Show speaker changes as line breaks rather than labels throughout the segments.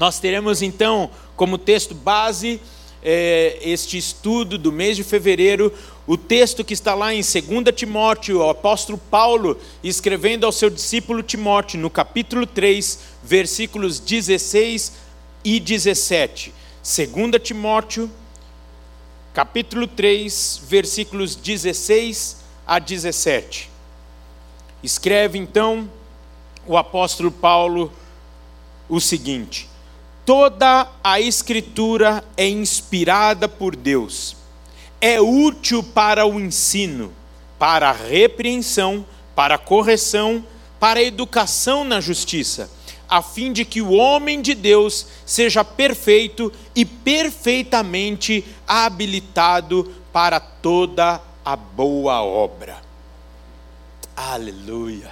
Nós teremos então como texto base é, este estudo do mês de fevereiro, o texto que está lá em 2 Timóteo, o apóstolo Paulo escrevendo ao seu discípulo Timóteo, no capítulo 3, versículos 16 e 17. 2 Timóteo, capítulo 3, versículos 16 a 17. Escreve então o apóstolo Paulo o seguinte: Toda a Escritura é inspirada por Deus, é útil para o ensino, para a repreensão, para a correção, para a educação na justiça, a fim de que o homem de Deus seja perfeito e perfeitamente habilitado para toda a boa obra. Aleluia.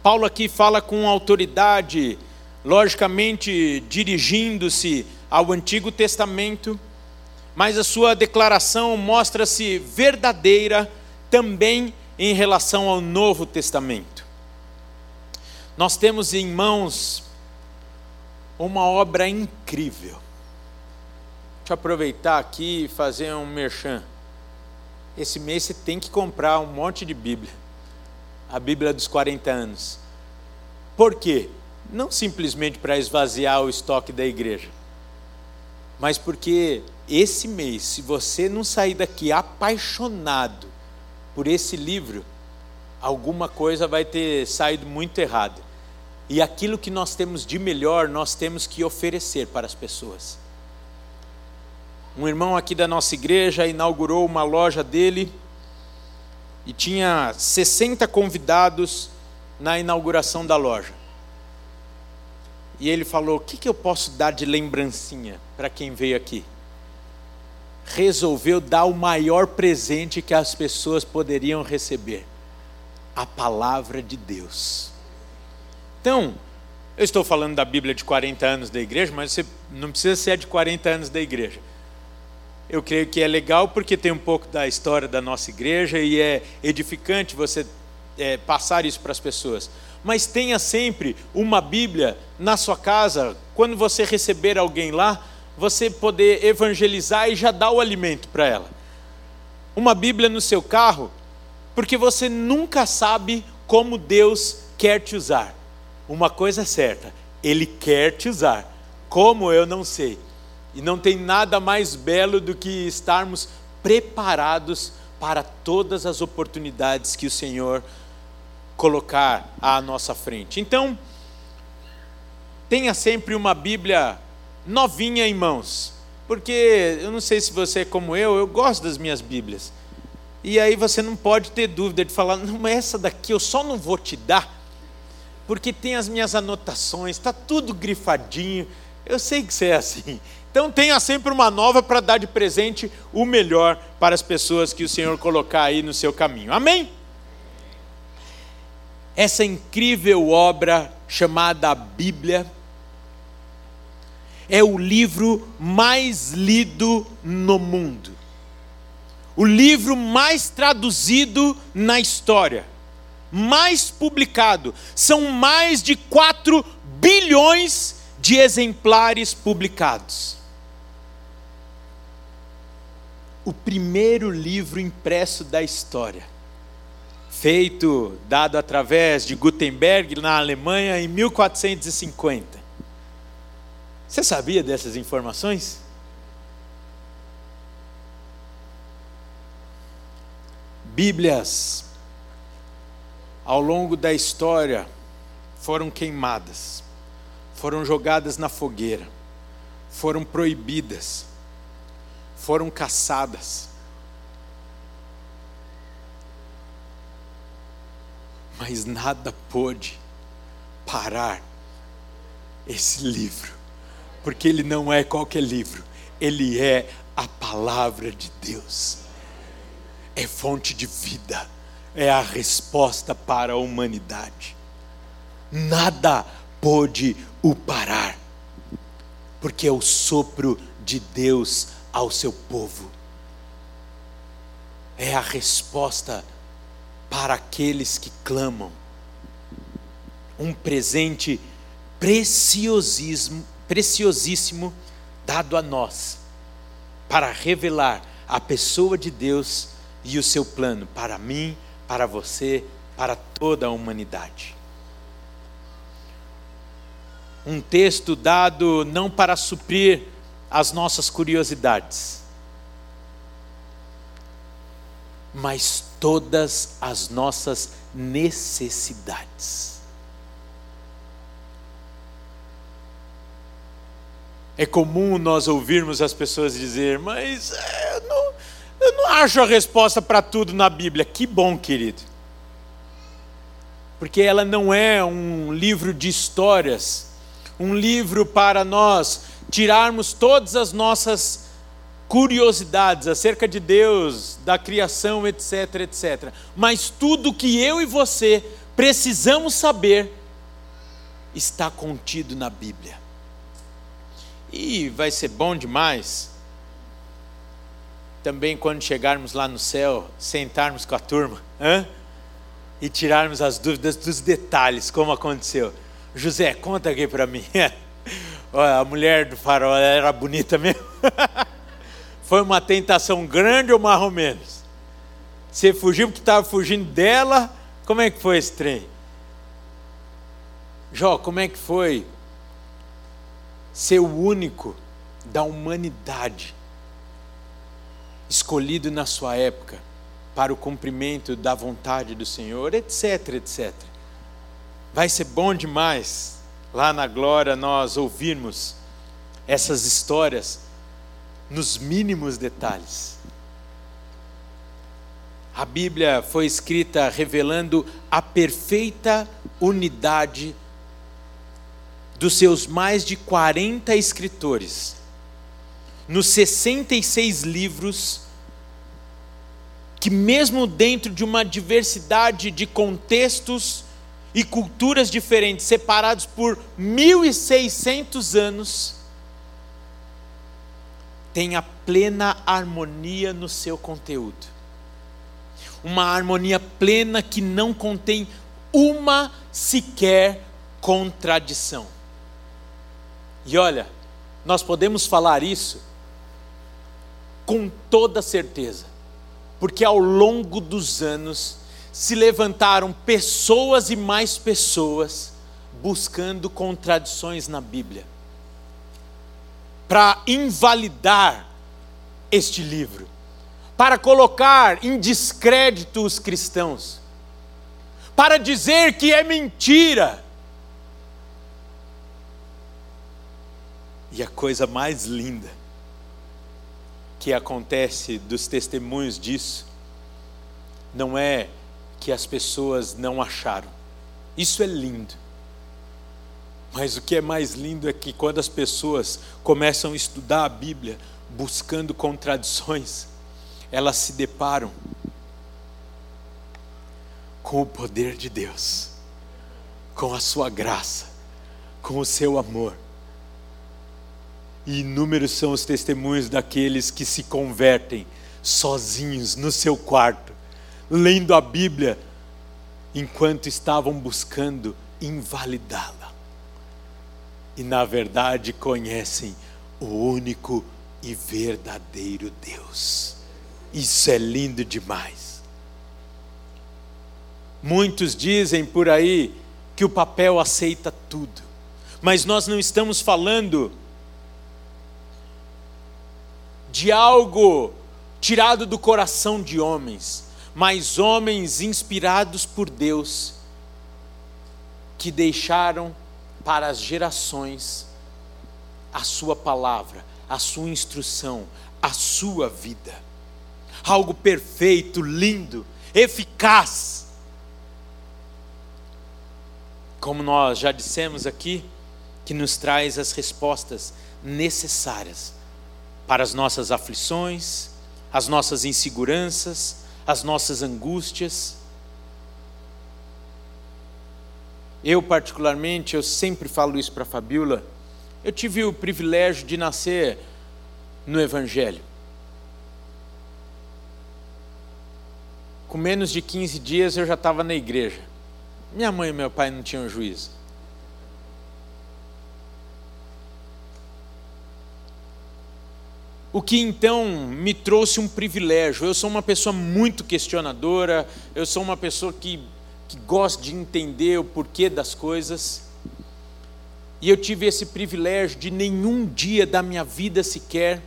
Paulo aqui fala com autoridade logicamente dirigindo-se ao Antigo Testamento, mas a sua declaração mostra-se verdadeira também em relação ao Novo Testamento. Nós temos em mãos uma obra incrível. Deixa eu aproveitar aqui e fazer um merchan. Esse mês você tem que comprar um monte de Bíblia. A Bíblia dos 40 anos. Por quê? Não simplesmente para esvaziar o estoque da igreja, mas porque esse mês, se você não sair daqui apaixonado por esse livro, alguma coisa vai ter saído muito errada. E aquilo que nós temos de melhor, nós temos que oferecer para as pessoas. Um irmão aqui da nossa igreja inaugurou uma loja dele e tinha 60 convidados na inauguração da loja. E ele falou: O que, que eu posso dar de lembrancinha para quem veio aqui? Resolveu dar o maior presente que as pessoas poderiam receber: a palavra de Deus. Então, eu estou falando da Bíblia de 40 anos da igreja, mas você não precisa ser de 40 anos da igreja. Eu creio que é legal porque tem um pouco da história da nossa igreja e é edificante você é, passar isso para as pessoas mas tenha sempre uma Bíblia na sua casa, quando você receber alguém lá, você poder evangelizar e já dar o alimento para ela. Uma Bíblia no seu carro, porque você nunca sabe como Deus quer te usar. Uma coisa é certa, Ele quer te usar. Como eu não sei. E não tem nada mais belo do que estarmos preparados para todas as oportunidades que o Senhor colocar à nossa frente. Então, tenha sempre uma Bíblia novinha em mãos, porque eu não sei se você é como eu, eu gosto das minhas Bíblias. E aí você não pode ter dúvida de falar, não, essa daqui eu só não vou te dar, porque tem as minhas anotações, está tudo grifadinho. Eu sei que você é assim. Então tenha sempre uma nova para dar de presente o melhor para as pessoas que o Senhor colocar aí no seu caminho. Amém? Essa incrível obra chamada Bíblia é o livro mais lido no mundo, o livro mais traduzido na história, mais publicado. São mais de 4 bilhões de exemplares publicados. O primeiro livro impresso da história feito, dado através de Gutenberg na Alemanha em 1450. Você sabia dessas informações? Bíblias, ao longo da história, foram queimadas, foram jogadas na fogueira, foram proibidas, foram caçadas mas nada pôde parar esse livro, porque ele não é qualquer livro, ele é a palavra de Deus, é fonte de vida, é a resposta para a humanidade. Nada pôde o parar, porque é o sopro de Deus ao seu povo, é a resposta para aqueles que clamam. Um presente preciosíssimo, preciosíssimo dado a nós para revelar a pessoa de Deus e o seu plano para mim, para você, para toda a humanidade. Um texto dado não para suprir as nossas curiosidades, mas todas as nossas necessidades. É comum nós ouvirmos as pessoas dizer, mas é, eu não, eu não acho a resposta para tudo na Bíblia. Que bom, querido. Porque ela não é um livro de histórias, um livro para nós tirarmos todas as nossas curiosidades acerca de Deus, da criação, etc, etc. Mas tudo que eu e você precisamos saber está contido na Bíblia. E vai ser bom demais também quando chegarmos lá no céu, sentarmos com a turma hein? e tirarmos as dúvidas dos detalhes, como aconteceu. José, conta aqui para mim. a mulher do farol era bonita mesmo? Foi uma tentação grande ou mais ou menos? Você fugiu porque estava fugindo dela? Como é que foi esse trem? Jó, como é que foi ser o único da humanidade escolhido na sua época para o cumprimento da vontade do Senhor, etc, etc. Vai ser bom demais lá na glória nós ouvirmos essas histórias nos mínimos detalhes. A Bíblia foi escrita revelando a perfeita unidade dos seus mais de 40 escritores, nos 66 livros, que, mesmo dentro de uma diversidade de contextos e culturas diferentes, separados por 1.600 anos, tem a plena harmonia no seu conteúdo. Uma harmonia plena que não contém uma sequer contradição. E olha, nós podemos falar isso com toda certeza, porque ao longo dos anos se levantaram pessoas e mais pessoas buscando contradições na Bíblia, para invalidar este livro, para colocar em descrédito os cristãos, para dizer que é mentira E a coisa mais linda que acontece dos testemunhos disso não é que as pessoas não acharam. Isso é lindo. Mas o que é mais lindo é que quando as pessoas começam a estudar a Bíblia, buscando contradições, elas se deparam com o poder de Deus, com a sua graça, com o seu amor. E inúmeros são os testemunhos daqueles que se convertem sozinhos no seu quarto, lendo a Bíblia, enquanto estavam buscando invalidá-la. E na verdade conhecem o único e verdadeiro Deus. Isso é lindo demais. Muitos dizem por aí que o papel aceita tudo, mas nós não estamos falando de algo tirado do coração de homens, mas homens inspirados por Deus, que deixaram para as gerações a sua palavra, a sua instrução, a sua vida. Algo perfeito, lindo, eficaz. Como nós já dissemos aqui, que nos traz as respostas necessárias para as nossas aflições, as nossas inseguranças, as nossas angústias. Eu, particularmente, eu sempre falo isso para a Fabiola, eu tive o privilégio de nascer no Evangelho. Com menos de 15 dias eu já estava na igreja. Minha mãe e meu pai não tinham juízo. O que então me trouxe um privilégio. Eu sou uma pessoa muito questionadora, eu sou uma pessoa que que gosta de entender o porquê das coisas. E eu tive esse privilégio de nenhum dia da minha vida sequer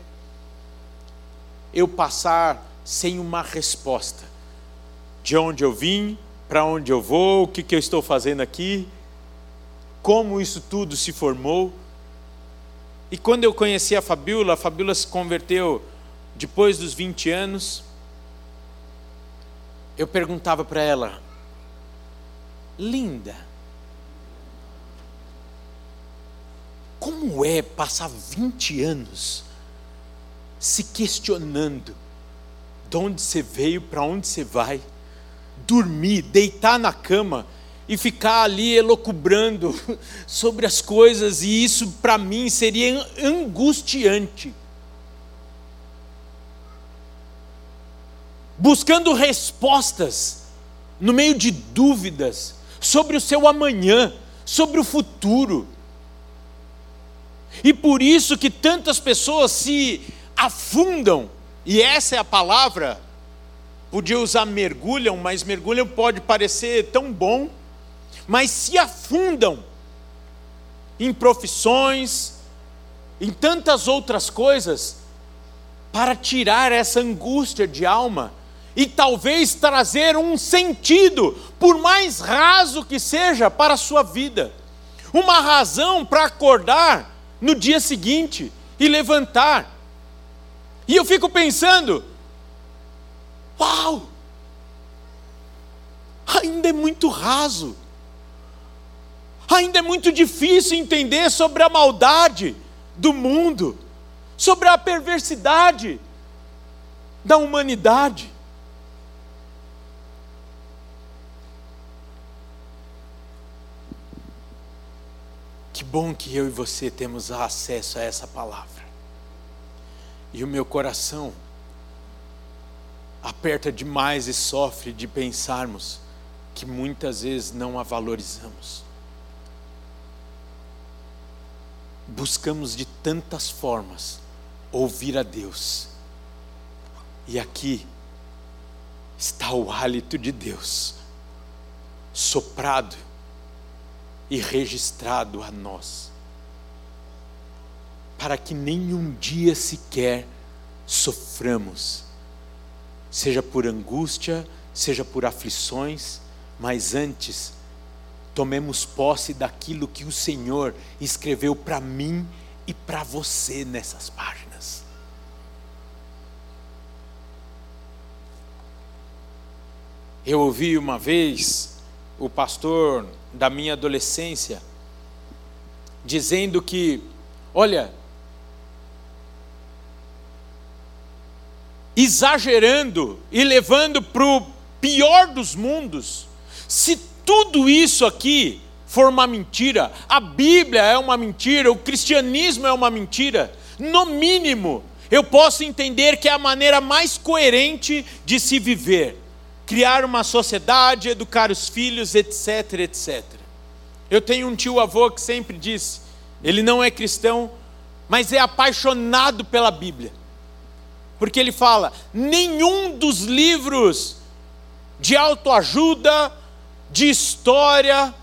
eu passar sem uma resposta. De onde eu vim, para onde eu vou, o que, que eu estou fazendo aqui, como isso tudo se formou. E quando eu conheci a Fabiola, a Fabiola se converteu depois dos 20 anos. Eu perguntava para ela, linda, como é passar 20 anos se questionando de onde você veio, para onde você vai, dormir, deitar na cama e ficar ali elocubrando sobre as coisas, e isso para mim seria angustiante. Buscando respostas no meio de dúvidas sobre o seu amanhã, sobre o futuro. E por isso que tantas pessoas se afundam, e essa é a palavra, podia usar mergulham, mas mergulham pode parecer tão bom, mas se afundam em profissões, em tantas outras coisas, para tirar essa angústia de alma e talvez trazer um sentido, por mais raso que seja, para a sua vida. Uma razão para acordar no dia seguinte e levantar. E eu fico pensando: uau! Ainda é muito raso ainda é muito difícil entender sobre a maldade do mundo, sobre a perversidade da humanidade. Que bom que eu e você temos acesso a essa palavra. E o meu coração aperta demais e sofre de pensarmos que muitas vezes não a valorizamos. buscamos de tantas formas ouvir a Deus. E aqui está o hálito de Deus, soprado e registrado a nós, para que nenhum dia sequer soframos, seja por angústia, seja por aflições, mas antes tomemos posse daquilo que o Senhor escreveu para mim e para você nessas páginas. Eu ouvi uma vez o pastor da minha adolescência dizendo que, olha, exagerando e levando para o pior dos mundos, se tudo isso aqui for uma mentira, a Bíblia é uma mentira, o cristianismo é uma mentira, no mínimo, eu posso entender que é a maneira mais coerente de se viver, criar uma sociedade, educar os filhos, etc, etc. Eu tenho um tio avô que sempre disse, ele não é cristão, mas é apaixonado pela Bíblia. Porque ele fala: nenhum dos livros de autoajuda, de história,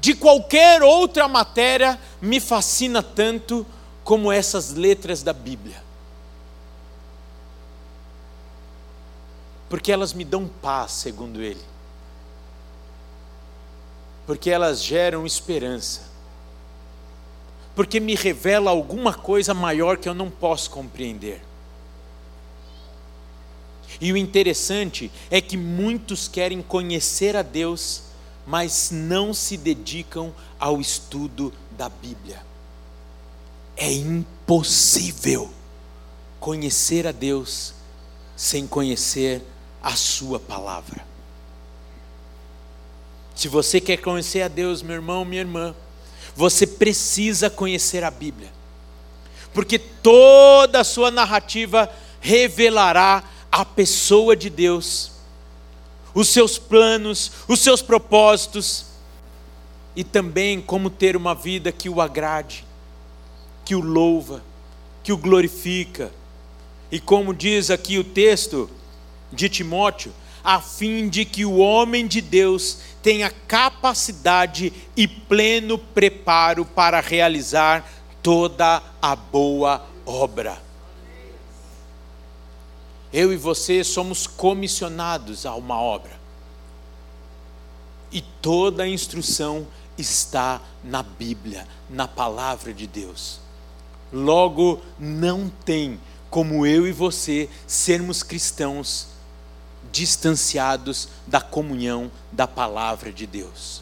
de qualquer outra matéria me fascina tanto como essas letras da Bíblia. Porque elas me dão paz, segundo ele. Porque elas geram esperança. Porque me revela alguma coisa maior que eu não posso compreender. E o interessante é que muitos querem conhecer a Deus, mas não se dedicam ao estudo da Bíblia. É impossível conhecer a Deus sem conhecer a Sua palavra. Se você quer conhecer a Deus, meu irmão, minha irmã, você precisa conhecer a Bíblia, porque toda a sua narrativa revelará a pessoa de Deus, os seus planos, os seus propósitos, e também como ter uma vida que o agrade, que o louva, que o glorifica. E como diz aqui o texto de Timóteo, a fim de que o homem de Deus tenha capacidade e pleno preparo para realizar toda a boa obra. Eu e você somos comissionados a uma obra. E toda a instrução está na Bíblia, na palavra de Deus. Logo, não tem como eu e você sermos cristãos distanciados da comunhão da palavra de Deus.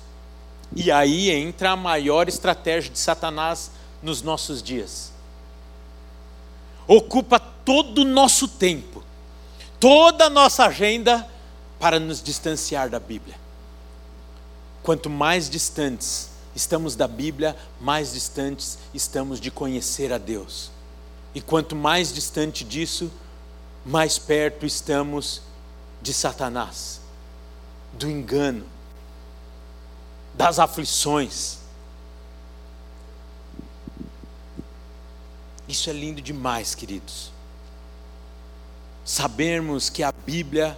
E aí entra a maior estratégia de Satanás nos nossos dias. Ocupa todo o nosso tempo, toda a nossa agenda para nos distanciar da Bíblia. Quanto mais distantes estamos da Bíblia, mais distantes estamos de conhecer a Deus. E quanto mais distante disso, mais perto estamos de Satanás, do engano, das aflições. Isso é lindo demais, queridos. Sabermos que a Bíblia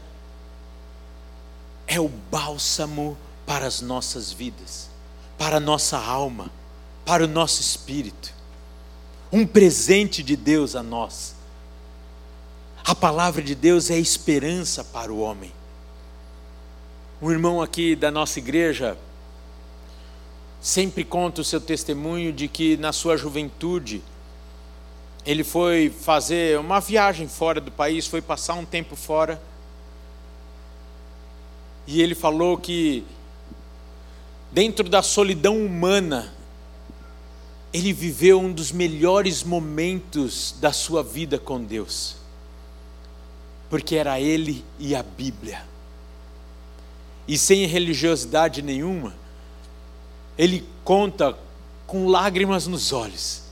é o bálsamo para as nossas vidas, para a nossa alma, para o nosso espírito. Um presente de Deus a nós. A palavra de Deus é esperança para o homem. Um irmão aqui da nossa igreja sempre conta o seu testemunho de que na sua juventude ele foi fazer uma viagem fora do país, foi passar um tempo fora. E ele falou que dentro da solidão humana, ele viveu um dos melhores momentos da sua vida com Deus, porque era ele e a Bíblia, e sem religiosidade nenhuma, ele conta com lágrimas nos olhos,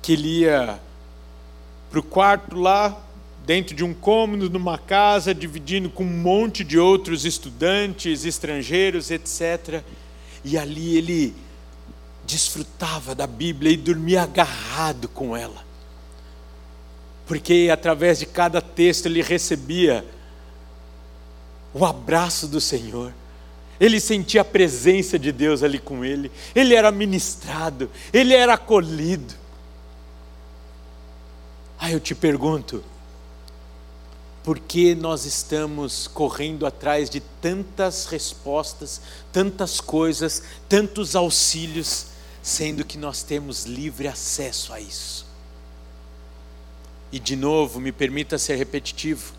que ele ia para o quarto lá, dentro de um cômodo, numa casa, dividindo com um monte de outros estudantes, estrangeiros, etc. E ali ele desfrutava da Bíblia e dormia agarrado com ela. Porque através de cada texto ele recebia o abraço do Senhor. Ele sentia a presença de Deus ali com ele. Ele era ministrado, ele era acolhido. Aí eu te pergunto, por que nós estamos correndo atrás de tantas respostas, tantas coisas, tantos auxílios, sendo que nós temos livre acesso a isso? E de novo, me permita ser repetitivo,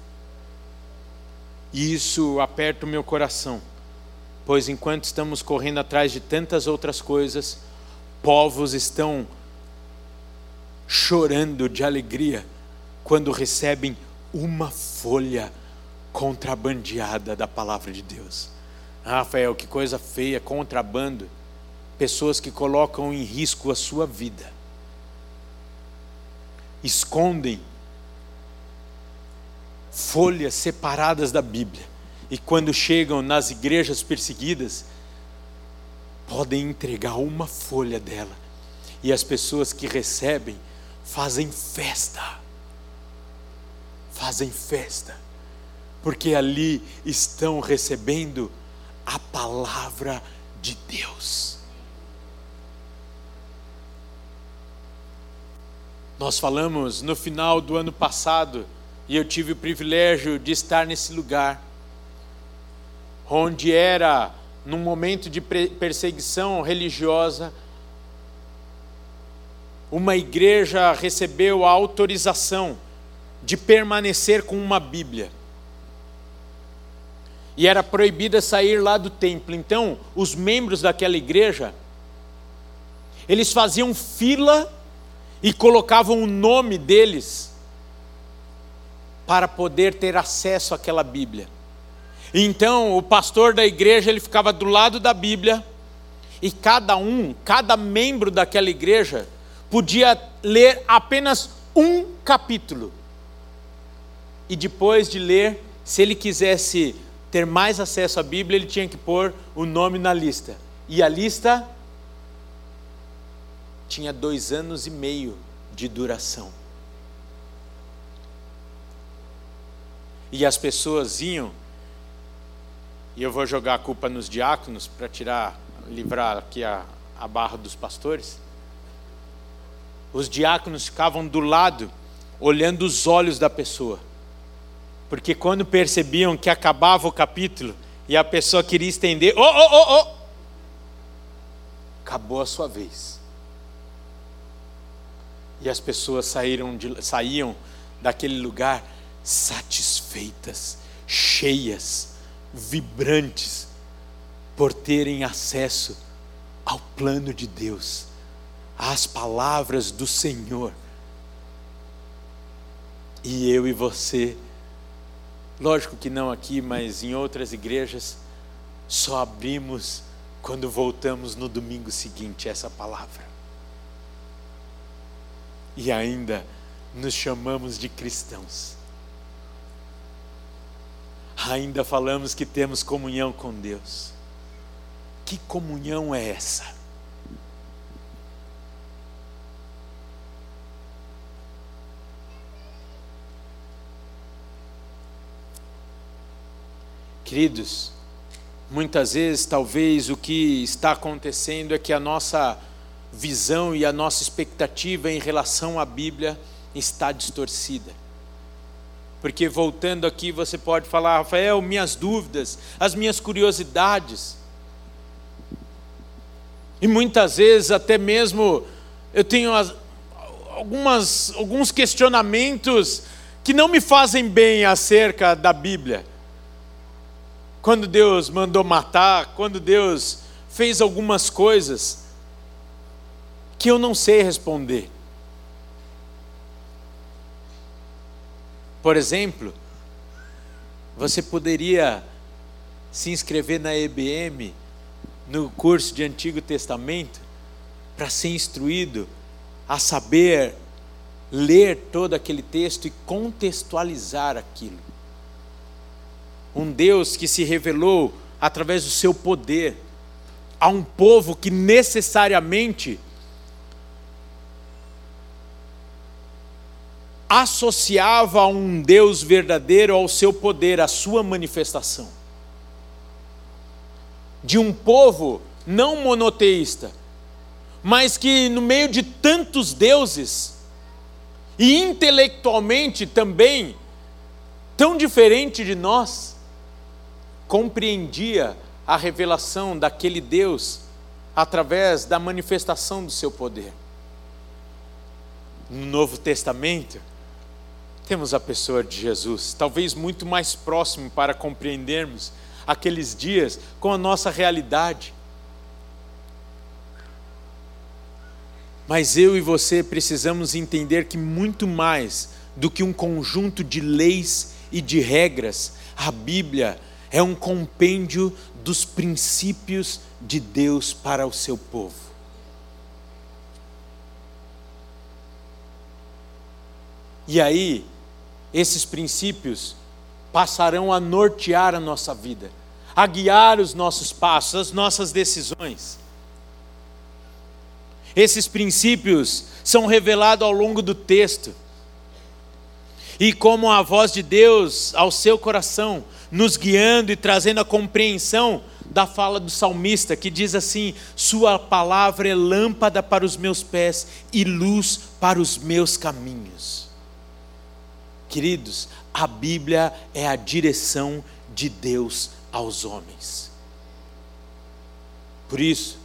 e isso aperta o meu coração, pois enquanto estamos correndo atrás de tantas outras coisas, povos estão chorando de alegria quando recebem uma folha contrabandeada da palavra de Deus. Ah, Rafael, que coisa feia, contrabando. Pessoas que colocam em risco a sua vida. Escondem folhas separadas da Bíblia. E quando chegam nas igrejas perseguidas, podem entregar uma folha dela. E as pessoas que recebem fazem festa fazem festa, porque ali estão recebendo a palavra de Deus. Nós falamos no final do ano passado, e eu tive o privilégio de estar nesse lugar, onde era num momento de perseguição religiosa, uma igreja recebeu a autorização de permanecer com uma Bíblia. E era proibida sair lá do templo. Então, os membros daquela igreja, eles faziam fila e colocavam o nome deles para poder ter acesso àquela Bíblia. Então, o pastor da igreja, ele ficava do lado da Bíblia, e cada um, cada membro daquela igreja, podia ler apenas um capítulo e depois de ler, se ele quisesse ter mais acesso à Bíblia, ele tinha que pôr o nome na lista. E a lista tinha dois anos e meio de duração. E as pessoas iam, e eu vou jogar a culpa nos diáconos para tirar, livrar aqui a, a barra dos pastores. Os diáconos ficavam do lado, olhando os olhos da pessoa. Porque quando percebiam que acabava o capítulo e a pessoa queria estender, oh, oh, oh, oh, acabou a sua vez. E as pessoas saíram de, saíam daquele lugar satisfeitas, cheias, vibrantes, por terem acesso ao plano de Deus, às palavras do Senhor. E eu e você, lógico que não aqui, mas em outras igrejas, só abrimos quando voltamos no domingo seguinte essa palavra. E ainda nos chamamos de cristãos. Ainda falamos que temos comunhão com Deus. Que comunhão é essa? Queridos, muitas vezes, talvez o que está acontecendo é que a nossa visão e a nossa expectativa em relação à Bíblia está distorcida. Porque voltando aqui, você pode falar, Rafael, minhas dúvidas, as minhas curiosidades. E muitas vezes, até mesmo, eu tenho as, algumas, alguns questionamentos que não me fazem bem acerca da Bíblia. Quando Deus mandou matar, quando Deus fez algumas coisas que eu não sei responder. Por exemplo, você poderia se inscrever na EBM no curso de Antigo Testamento para ser instruído a saber ler todo aquele texto e contextualizar aquilo. Um Deus que se revelou através do seu poder a um povo que necessariamente associava um Deus verdadeiro ao seu poder, à sua manifestação de um povo não monoteísta, mas que no meio de tantos deuses, e intelectualmente também tão diferente de nós, compreendia a revelação daquele Deus através da manifestação do seu poder. No Novo Testamento, temos a pessoa de Jesus, talvez muito mais próximo para compreendermos aqueles dias com a nossa realidade. Mas eu e você precisamos entender que muito mais do que um conjunto de leis e de regras, a Bíblia é um compêndio dos princípios de Deus para o seu povo. E aí, esses princípios passarão a nortear a nossa vida, a guiar os nossos passos, as nossas decisões. Esses princípios são revelados ao longo do texto. E como a voz de Deus ao seu coração, nos guiando e trazendo a compreensão da fala do salmista, que diz assim: Sua palavra é lâmpada para os meus pés e luz para os meus caminhos. Queridos, a Bíblia é a direção de Deus aos homens. Por isso,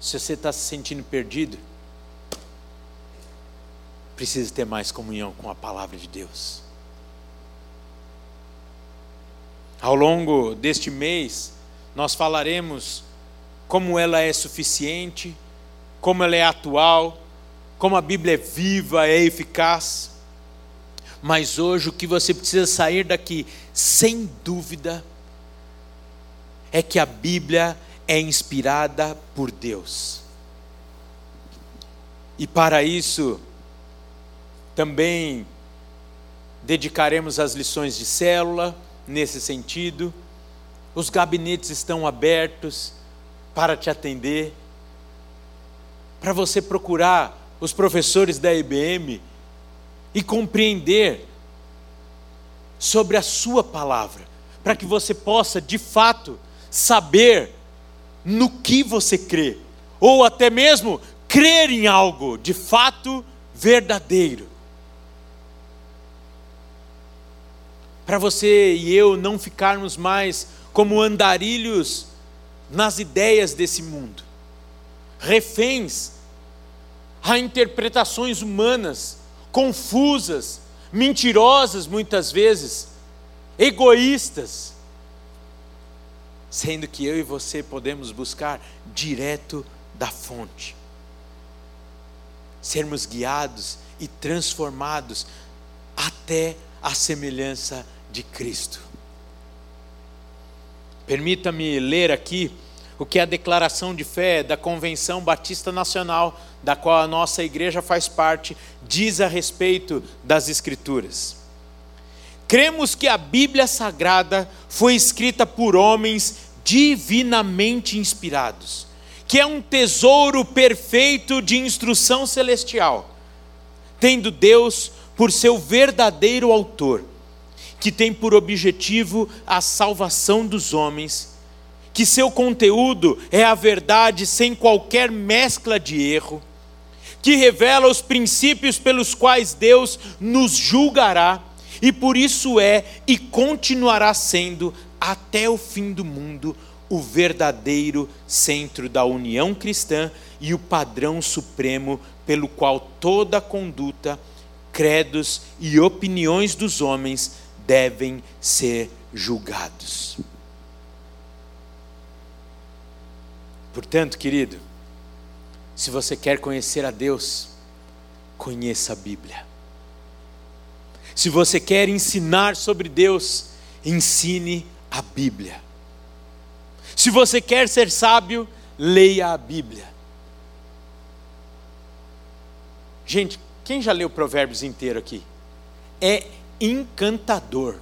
se você está se sentindo perdido, precisa ter mais comunhão com a palavra de Deus. Ao longo deste mês, nós falaremos como ela é suficiente, como ela é atual, como a Bíblia é viva, é eficaz. Mas hoje o que você precisa sair daqui, sem dúvida, é que a Bíblia é inspirada por Deus. E para isso, também dedicaremos as lições de célula nesse sentido. Os gabinetes estão abertos para te atender, para você procurar os professores da IBM e compreender sobre a sua palavra, para que você possa, de fato, saber no que você crê, ou até mesmo crer em algo de fato verdadeiro. Para você e eu não ficarmos mais como andarilhos nas ideias desse mundo, reféns a interpretações humanas, confusas, mentirosas muitas vezes, egoístas, sendo que eu e você podemos buscar direto da fonte, sermos guiados e transformados até a semelhança de Cristo. Permita-me ler aqui o que é a declaração de fé da Convenção Batista Nacional, da qual a nossa igreja faz parte, diz a respeito das Escrituras. Cremos que a Bíblia Sagrada foi escrita por homens divinamente inspirados, que é um tesouro perfeito de instrução celestial, tendo Deus por seu verdadeiro autor, que tem por objetivo a salvação dos homens que seu conteúdo é a verdade sem qualquer mescla de erro, que revela os princípios pelos quais Deus nos julgará, e por isso é e continuará sendo até o fim do mundo o verdadeiro centro da união cristã e o padrão supremo pelo qual toda conduta, credos e opiniões dos homens devem ser julgados. Portanto, querido, se você quer conhecer a Deus, conheça a Bíblia. Se você quer ensinar sobre Deus, ensine a Bíblia. Se você quer ser sábio, leia a Bíblia. Gente, quem já leu Provérbios inteiro aqui? É encantador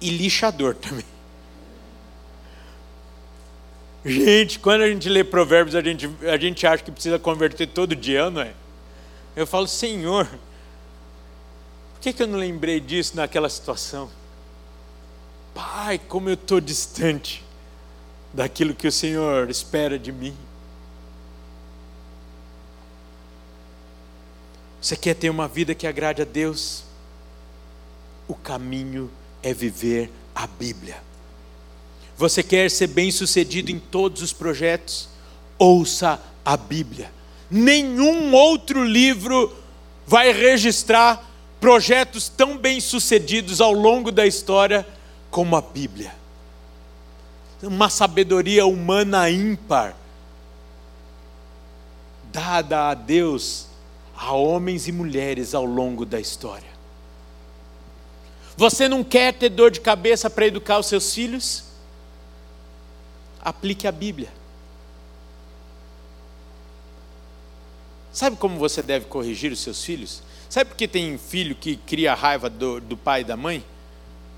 e lixador também. Gente, quando a gente lê provérbios, a gente, a gente acha que precisa converter todo dia, não é? Eu falo, Senhor, por que, que eu não lembrei disso naquela situação? Pai, como eu estou distante daquilo que o Senhor espera de mim. Você quer ter uma vida que agrade a Deus? O caminho é viver a Bíblia. Você quer ser bem-sucedido em todos os projetos? Ouça a Bíblia. Nenhum outro livro vai registrar projetos tão bem-sucedidos ao longo da história como a Bíblia. Uma sabedoria humana ímpar, dada a Deus a homens e mulheres ao longo da história. Você não quer ter dor de cabeça para educar os seus filhos? Aplique a Bíblia. Sabe como você deve corrigir os seus filhos? Sabe por que tem filho que cria raiva do, do pai e da mãe?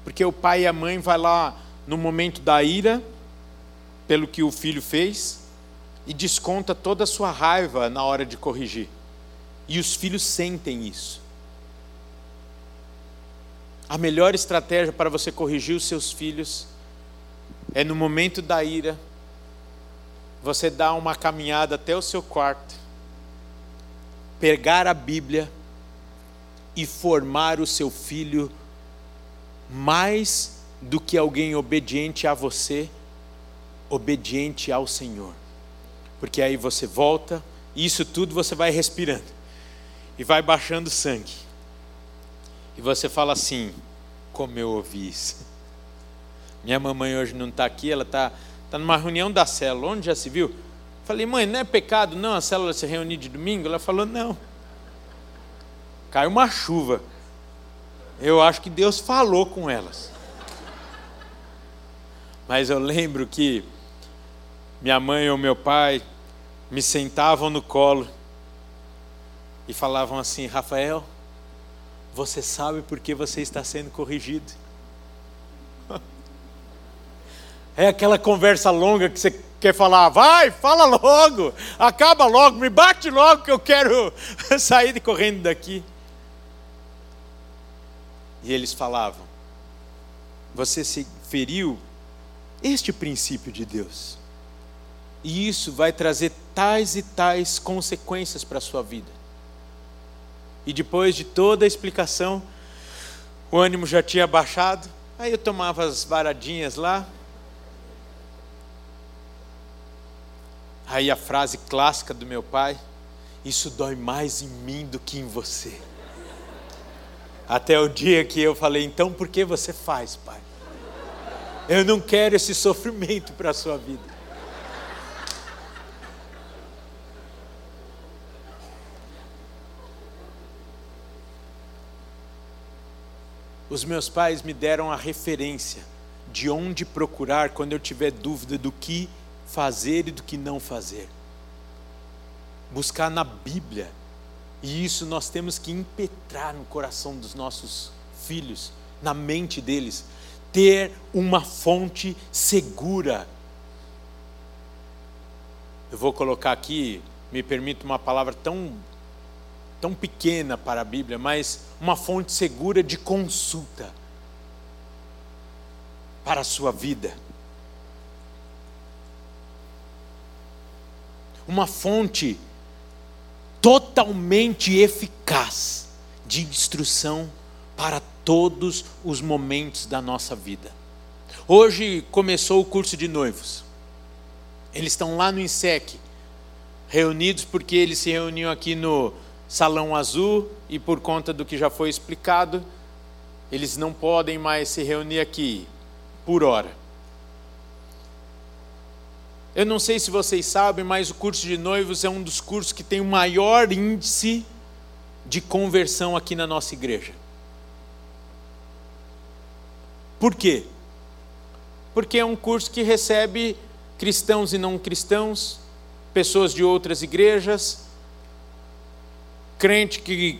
Porque o pai e a mãe vai lá no momento da ira, pelo que o filho fez, e desconta toda a sua raiva na hora de corrigir. E os filhos sentem isso. A melhor estratégia para você corrigir os seus filhos é no momento da ira, você dar uma caminhada até o seu quarto, pegar a Bíblia e formar o seu filho mais do que alguém obediente a você, obediente ao Senhor. Porque aí você volta, e isso tudo você vai respirando, e vai baixando sangue. E você fala assim: como eu ouvi isso. Minha mamãe hoje não está aqui, ela está tá numa reunião da célula, onde já se viu? Falei, mãe, não é pecado não a célula se reunir de domingo? Ela falou, não. Caiu uma chuva. Eu acho que Deus falou com elas. Mas eu lembro que minha mãe ou meu pai me sentavam no colo e falavam assim: Rafael, você sabe por que você está sendo corrigido? É aquela conversa longa que você quer falar, vai, fala logo, acaba logo, me bate logo que eu quero sair de correndo daqui. E eles falavam: Você se feriu este princípio de Deus. E isso vai trazer tais e tais consequências para a sua vida. E depois de toda a explicação, o ânimo já tinha baixado, aí eu tomava as varadinhas lá. Aí a frase clássica do meu pai: Isso dói mais em mim do que em você. Até o dia que eu falei: Então por que você faz, pai? Eu não quero esse sofrimento para a sua vida. Os meus pais me deram a referência de onde procurar quando eu tiver dúvida do que fazer e do que não fazer. Buscar na Bíblia. E isso nós temos que impetrar no coração dos nossos filhos, na mente deles ter uma fonte segura. Eu vou colocar aqui, me permite uma palavra tão tão pequena para a Bíblia, mas uma fonte segura de consulta para a sua vida. Uma fonte totalmente eficaz de instrução para todos os momentos da nossa vida. Hoje começou o curso de noivos. Eles estão lá no INSEC, reunidos porque eles se reuniam aqui no Salão Azul e por conta do que já foi explicado, eles não podem mais se reunir aqui por hora. Eu não sei se vocês sabem, mas o curso de noivos é um dos cursos que tem o maior índice de conversão aqui na nossa igreja. Por quê? Porque é um curso que recebe cristãos e não cristãos, pessoas de outras igrejas, crente que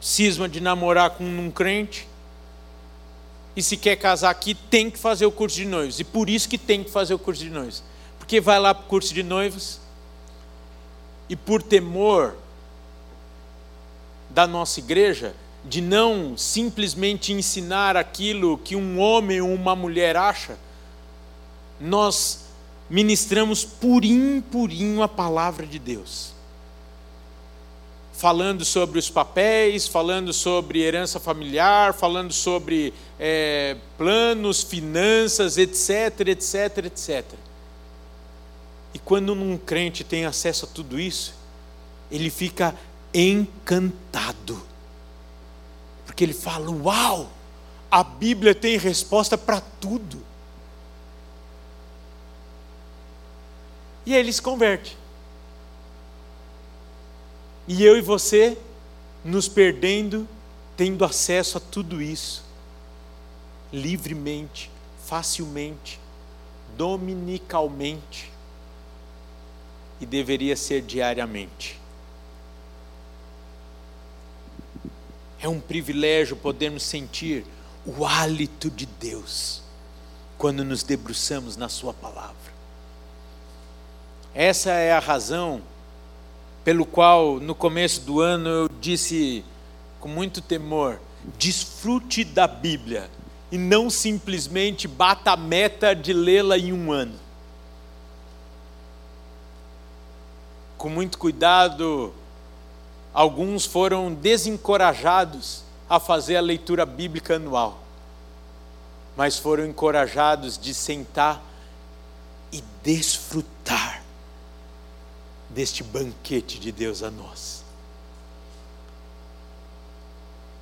cisma de namorar com um crente, e se quer casar aqui, tem que fazer o curso de noivos. E por isso que tem que fazer o curso de noivos. Porque vai lá para o curso de noivos, e por temor da nossa igreja, de não simplesmente ensinar aquilo que um homem ou uma mulher acha, nós ministramos purinho, purinho a palavra de Deus. Falando sobre os papéis, falando sobre herança familiar, falando sobre é, planos, finanças, etc, etc, etc. E quando um crente tem acesso a tudo isso, ele fica encantado porque ele fala: Uau, a Bíblia tem resposta para tudo. E aí ele se converte. E eu e você nos perdendo, tendo acesso a tudo isso, livremente, facilmente, dominicalmente, e deveria ser diariamente. É um privilégio podermos sentir o hálito de Deus quando nos debruçamos na Sua palavra. Essa é a razão pelo qual no começo do ano eu disse com muito temor: desfrute da Bíblia e não simplesmente bata a meta de lê-la em um ano. Com muito cuidado, alguns foram desencorajados a fazer a leitura bíblica anual, mas foram encorajados de sentar e desfrutar deste banquete de Deus a nós.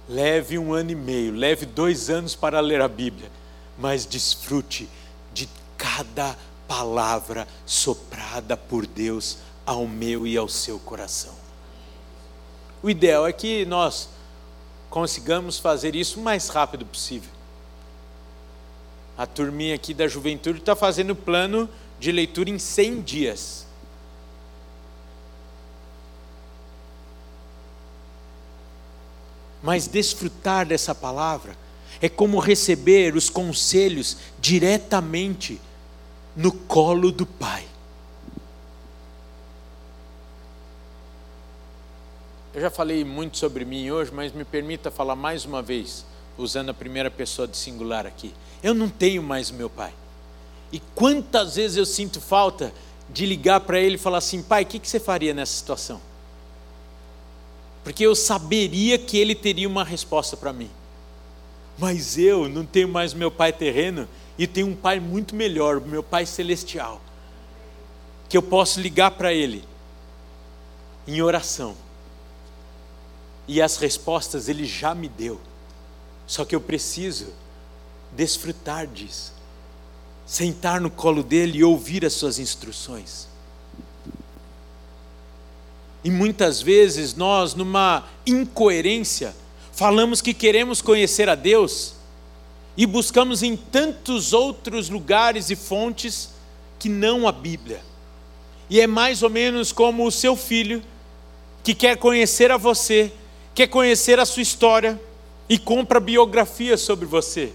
Leve um ano e meio, leve dois anos para ler a Bíblia, mas desfrute de cada palavra soprada por Deus ao meu e ao seu coração. O ideal é que nós consigamos fazer isso o mais rápido possível. A turminha aqui da juventude está fazendo plano de leitura em 100 dias. Mas desfrutar dessa palavra é como receber os conselhos diretamente no colo do Pai. Eu já falei muito sobre mim hoje, mas me permita falar mais uma vez, usando a primeira pessoa de singular aqui. Eu não tenho mais meu pai. E quantas vezes eu sinto falta de ligar para ele e falar assim: pai, o que, que você faria nessa situação? Porque eu saberia que ele teria uma resposta para mim. Mas eu não tenho mais meu pai terreno e tenho um pai muito melhor, meu pai celestial, que eu posso ligar para ele em oração. E as respostas ele já me deu. Só que eu preciso desfrutar disso. Sentar no colo dele e ouvir as suas instruções. E muitas vezes nós, numa incoerência, falamos que queremos conhecer a Deus e buscamos em tantos outros lugares e fontes que não a Bíblia. E é mais ou menos como o seu filho que quer conhecer a você, quer conhecer a sua história e compra biografias sobre você,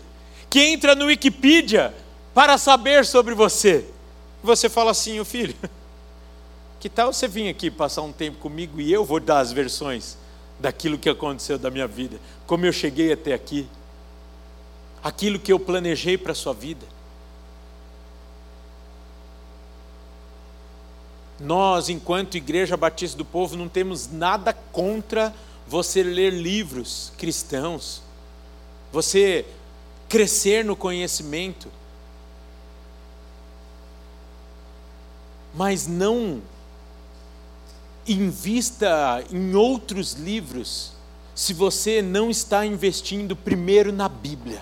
que entra no Wikipedia para saber sobre você. Você fala assim, o filho, que tal você vir aqui passar um tempo comigo e eu vou dar as versões daquilo que aconteceu da minha vida, como eu cheguei até aqui, aquilo que eu planejei para a sua vida. Nós, enquanto Igreja Batista do Povo, não temos nada contra você ler livros cristãos, você crescer no conhecimento, mas não invista em outros livros se você não está investindo primeiro na Bíblia.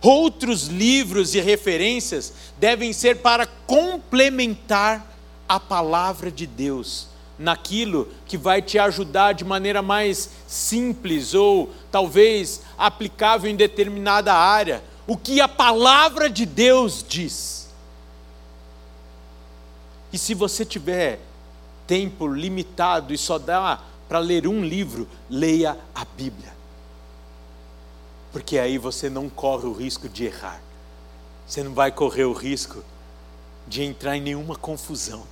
Outros livros e referências devem ser para complementar a palavra de Deus, naquilo que vai te ajudar de maneira mais simples ou talvez aplicável em determinada área, o que a palavra de Deus diz. E se você tiver tempo limitado e só dá para ler um livro, leia a Bíblia. Porque aí você não corre o risco de errar. Você não vai correr o risco de entrar em nenhuma confusão.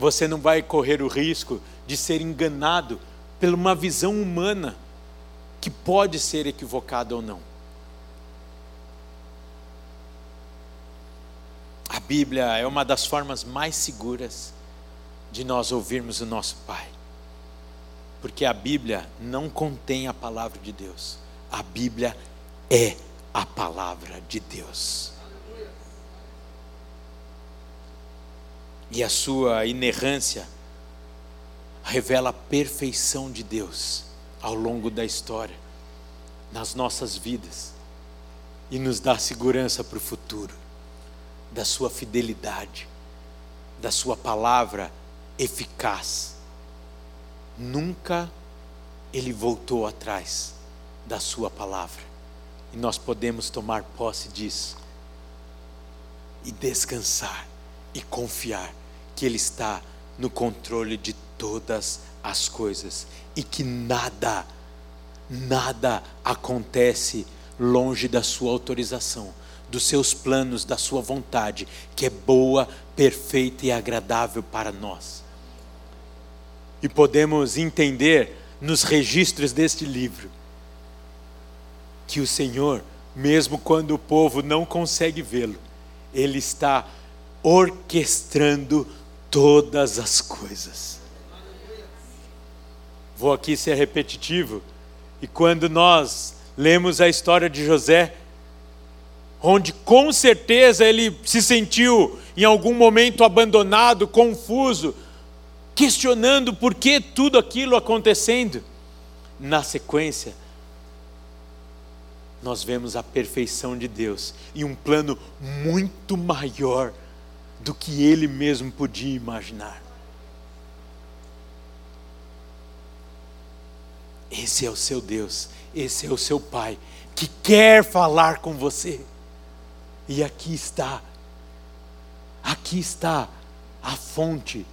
Você não vai correr o risco de ser enganado por uma visão humana que pode ser equivocada ou não. A Bíblia é uma das formas mais seguras de nós ouvirmos o nosso Pai. Porque a Bíblia não contém a palavra de Deus. A Bíblia é a palavra de Deus. E a sua inerrância revela a perfeição de Deus ao longo da história, nas nossas vidas, e nos dá segurança para o futuro, da sua fidelidade, da sua palavra eficaz. Nunca ele voltou atrás da Sua palavra. E nós podemos tomar posse disso e descansar e confiar que Ele está no controle de todas as coisas e que nada, nada acontece longe da Sua autorização, dos seus planos, da Sua vontade, que é boa, perfeita e agradável para nós. E podemos entender nos registros deste livro que o Senhor, mesmo quando o povo não consegue vê-lo, Ele está orquestrando todas as coisas. Vou aqui ser repetitivo, e quando nós lemos a história de José, onde com certeza ele se sentiu em algum momento abandonado, confuso, questionando por que tudo aquilo acontecendo. Na sequência, nós vemos a perfeição de Deus e um plano muito maior do que ele mesmo podia imaginar. Esse é o seu Deus, esse é o seu Pai, que quer falar com você. E aqui está, aqui está a fonte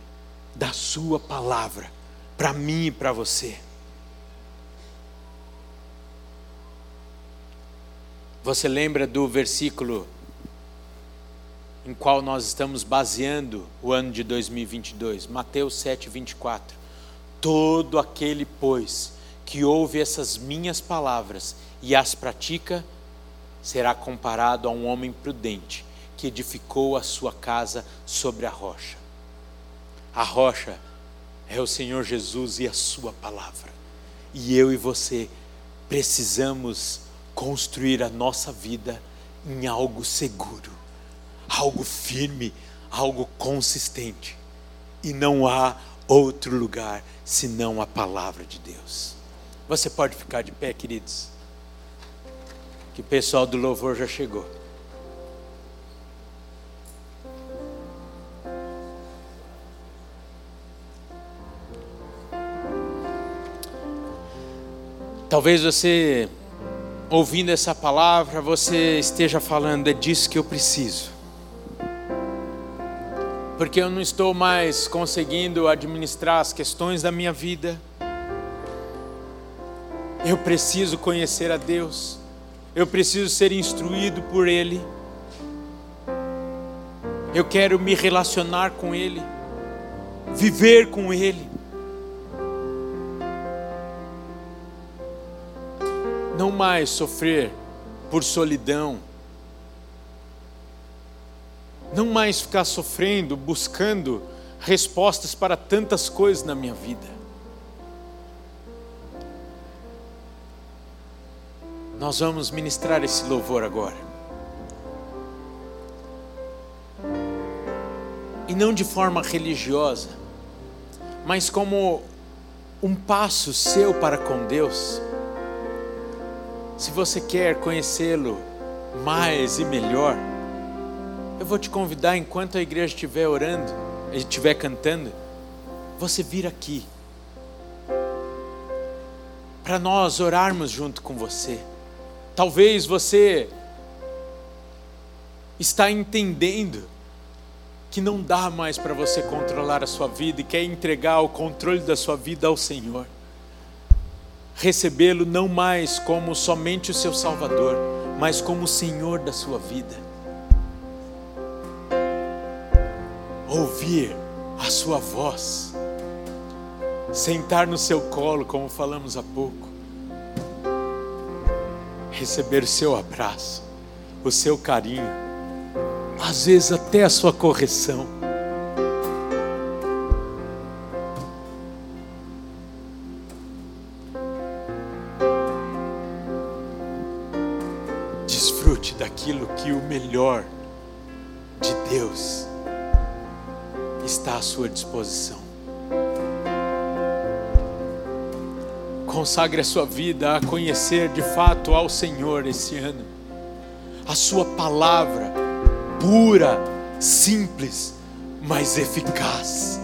da Sua palavra para mim e para você. Você lembra do versículo em qual nós estamos baseando o ano de 2022, Mateus 7, 24. Todo aquele, pois, que ouve essas minhas palavras e as pratica, será comparado a um homem prudente que edificou a sua casa sobre a rocha. A rocha é o Senhor Jesus e a Sua palavra. E eu e você precisamos construir a nossa vida em algo seguro, algo firme, algo consistente. E não há outro lugar senão a palavra de Deus. Você pode ficar de pé, queridos? Que o pessoal do louvor já chegou. Talvez você, ouvindo essa palavra, você esteja falando, é disso que eu preciso. Porque eu não estou mais conseguindo administrar as questões da minha vida. Eu preciso conhecer a Deus. Eu preciso ser instruído por Ele. Eu quero me relacionar com Ele, viver com Ele. não mais sofrer por solidão, não mais ficar sofrendo, buscando respostas para tantas coisas na minha vida. Nós vamos ministrar esse louvor agora. E não de forma religiosa, mas como um passo seu para com Deus se você quer conhecê-lo mais e melhor, eu vou te convidar enquanto a igreja estiver orando, estiver cantando, você vir aqui para nós orarmos junto com você. Talvez você está entendendo que não dá mais para você controlar a sua vida e quer entregar o controle da sua vida ao Senhor recebê-lo não mais como somente o seu Salvador, mas como o Senhor da sua vida. Ouvir a sua voz, sentar no seu colo, como falamos há pouco, receber o seu abraço, o seu carinho, às vezes até a sua correção. Que o melhor sua disposição. Consagre a sua vida a conhecer de fato ao Senhor esse ano. A sua palavra pura, simples, mas eficaz,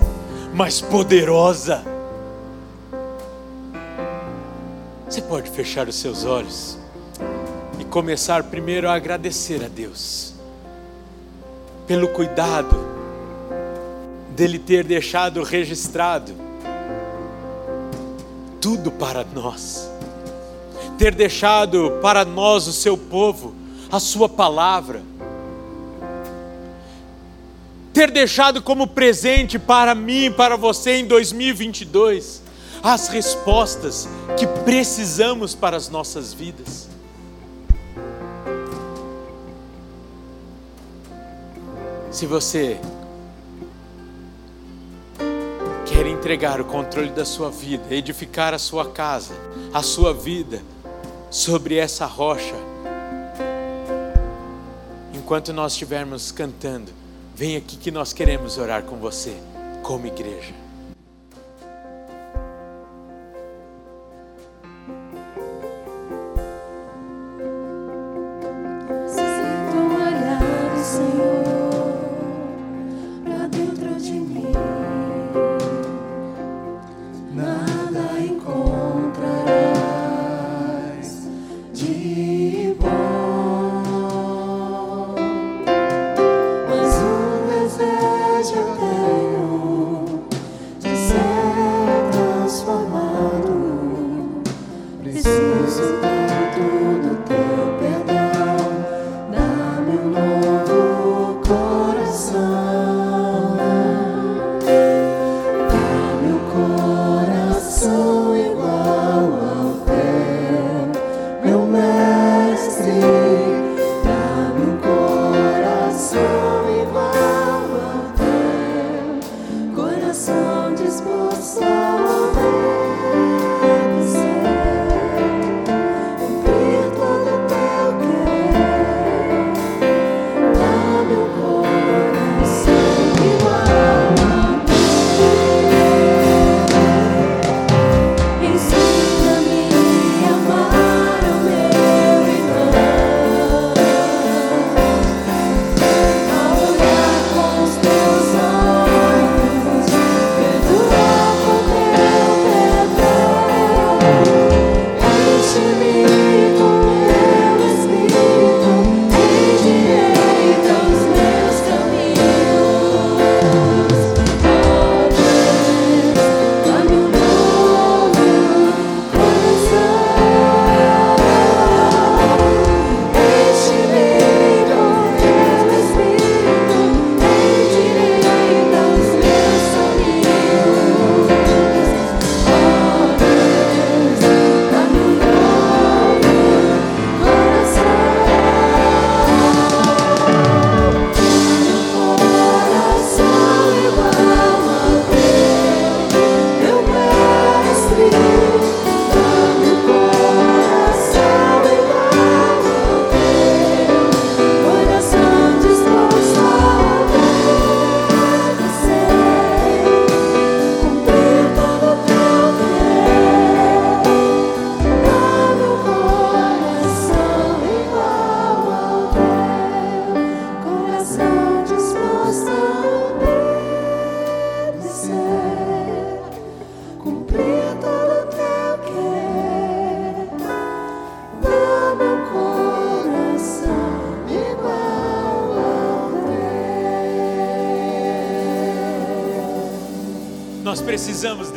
mais poderosa. Você pode fechar os seus olhos começar primeiro a agradecer a Deus pelo cuidado dele ter deixado registrado tudo para nós, ter deixado para nós, o seu povo, a sua palavra, ter deixado como presente para mim, para você em 2022, as respostas que precisamos para as nossas vidas. Se você quer entregar o controle da sua vida, edificar a sua casa, a sua vida sobre essa rocha, enquanto nós estivermos cantando, vem aqui que nós queremos orar com você, como igreja.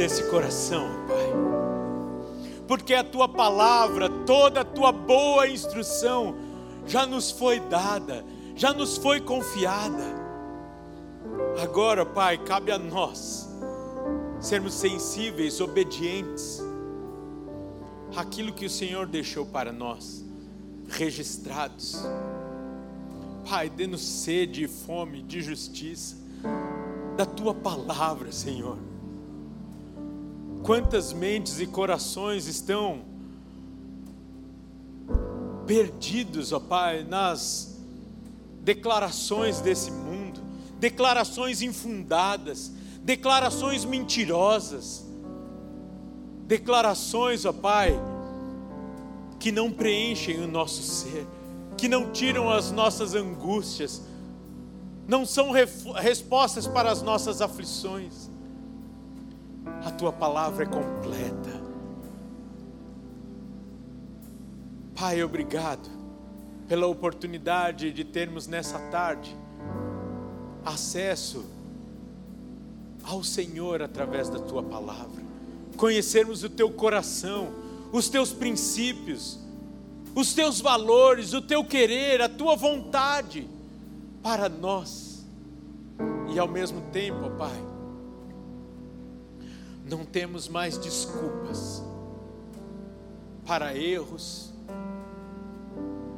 Desse coração, Pai. Porque a tua palavra, toda a tua boa instrução já nos foi dada, já nos foi confiada. Agora, Pai, cabe a nós sermos sensíveis, obedientes àquilo que o Senhor deixou para nós, registrados. Pai, dê-nos sede e fome de justiça da tua palavra, Senhor. Quantas mentes e corações estão perdidos, ó Pai, nas declarações desse mundo, declarações infundadas, declarações mentirosas, declarações, ó Pai, que não preenchem o nosso ser, que não tiram as nossas angústias, não são respostas para as nossas aflições tua palavra é completa. Pai, obrigado pela oportunidade de termos nessa tarde acesso ao Senhor através da tua palavra, conhecermos o teu coração, os teus princípios, os teus valores, o teu querer, a tua vontade para nós, e ao mesmo tempo, Pai, não temos mais desculpas para erros,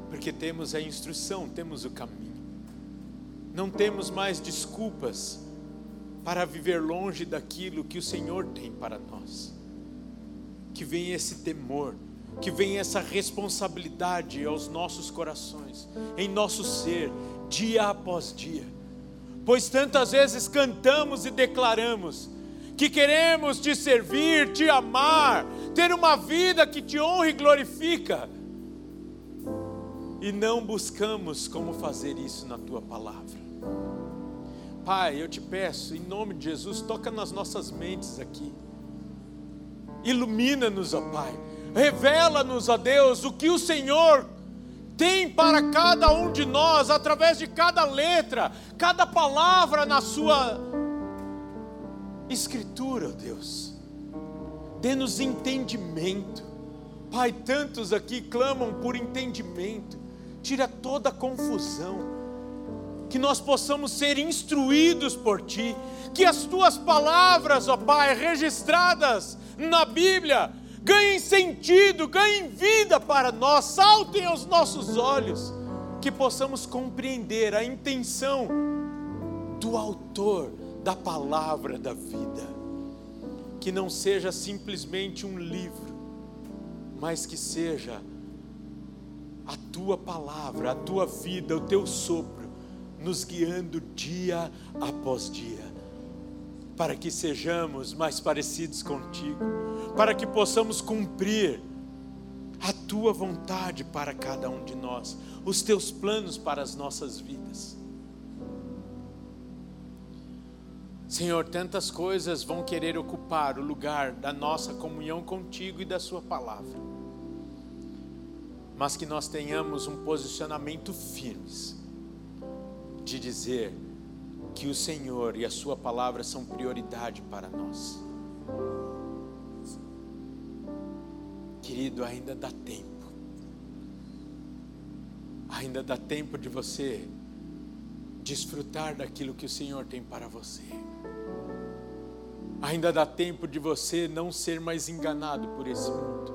porque temos a instrução, temos o caminho. Não temos mais desculpas para viver longe daquilo que o Senhor tem para nós. Que venha esse temor, que venha essa responsabilidade aos nossos corações, em nosso ser, dia após dia. Pois tantas vezes cantamos e declaramos, que queremos te servir, te amar, ter uma vida que te honra e glorifica, e não buscamos como fazer isso na tua palavra. Pai, eu te peço, em nome de Jesus, toca nas nossas mentes aqui, ilumina-nos, ó Pai, revela-nos, ó Deus, o que o Senhor tem para cada um de nós, através de cada letra, cada palavra na Sua Escritura, Deus, dê-nos entendimento. Pai, tantos aqui clamam por entendimento, tira toda a confusão, que nós possamos ser instruídos por Ti, que as Tuas palavras, ó Pai, registradas na Bíblia, ganhem sentido, ganhem vida para nós, saltem aos nossos olhos, que possamos compreender a intenção do Autor da palavra da vida. que não seja simplesmente um livro, mas que seja a tua palavra, a tua vida, o teu sopro, nos guiando dia após dia, para que sejamos mais parecidos contigo, para que possamos cumprir a tua vontade para cada um de nós, os teus planos para as nossas vidas. Senhor, tantas coisas vão querer ocupar o lugar da nossa comunhão contigo e da Sua palavra, mas que nós tenhamos um posicionamento firmes de dizer que o Senhor e a Sua palavra são prioridade para nós. Querido, ainda dá tempo, ainda dá tempo de você desfrutar daquilo que o Senhor tem para você. Ainda dá tempo de você não ser mais enganado por esse mundo.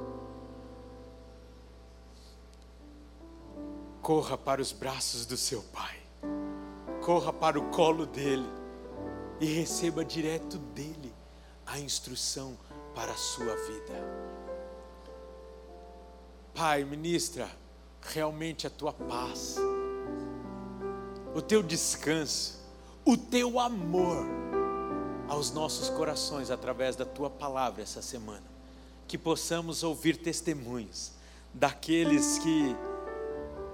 Corra para os braços do seu Pai, corra para o colo dele e receba direto dele a instrução para a sua vida. Pai, ministra realmente a tua paz, o teu descanso, o teu amor aos nossos corações através da tua palavra essa semana. Que possamos ouvir testemunhos daqueles que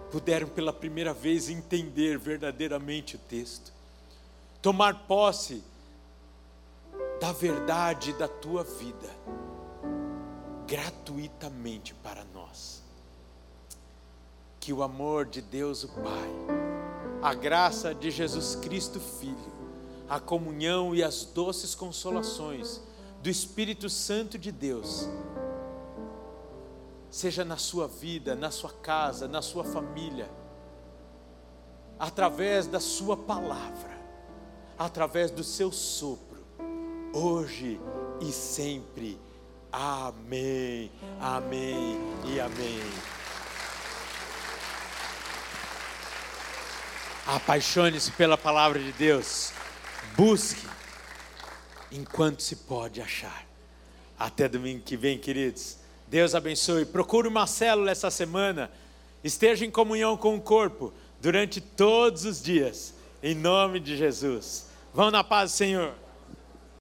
puderam pela primeira vez entender verdadeiramente o texto, tomar posse da verdade da tua vida, gratuitamente para nós. Que o amor de Deus, o Pai, a graça de Jesus Cristo, Filho, a comunhão e as doces consolações do Espírito Santo de Deus, seja na sua vida, na sua casa, na sua família, através da Sua palavra, através do seu sopro, hoje e sempre. Amém, amém e amém. Apaixone-se pela palavra de Deus. Busque enquanto se pode achar. Até domingo que vem, queridos. Deus abençoe. Procure uma célula essa semana. Esteja em comunhão com o corpo durante todos os dias. Em nome de Jesus. Vão na paz Senhor.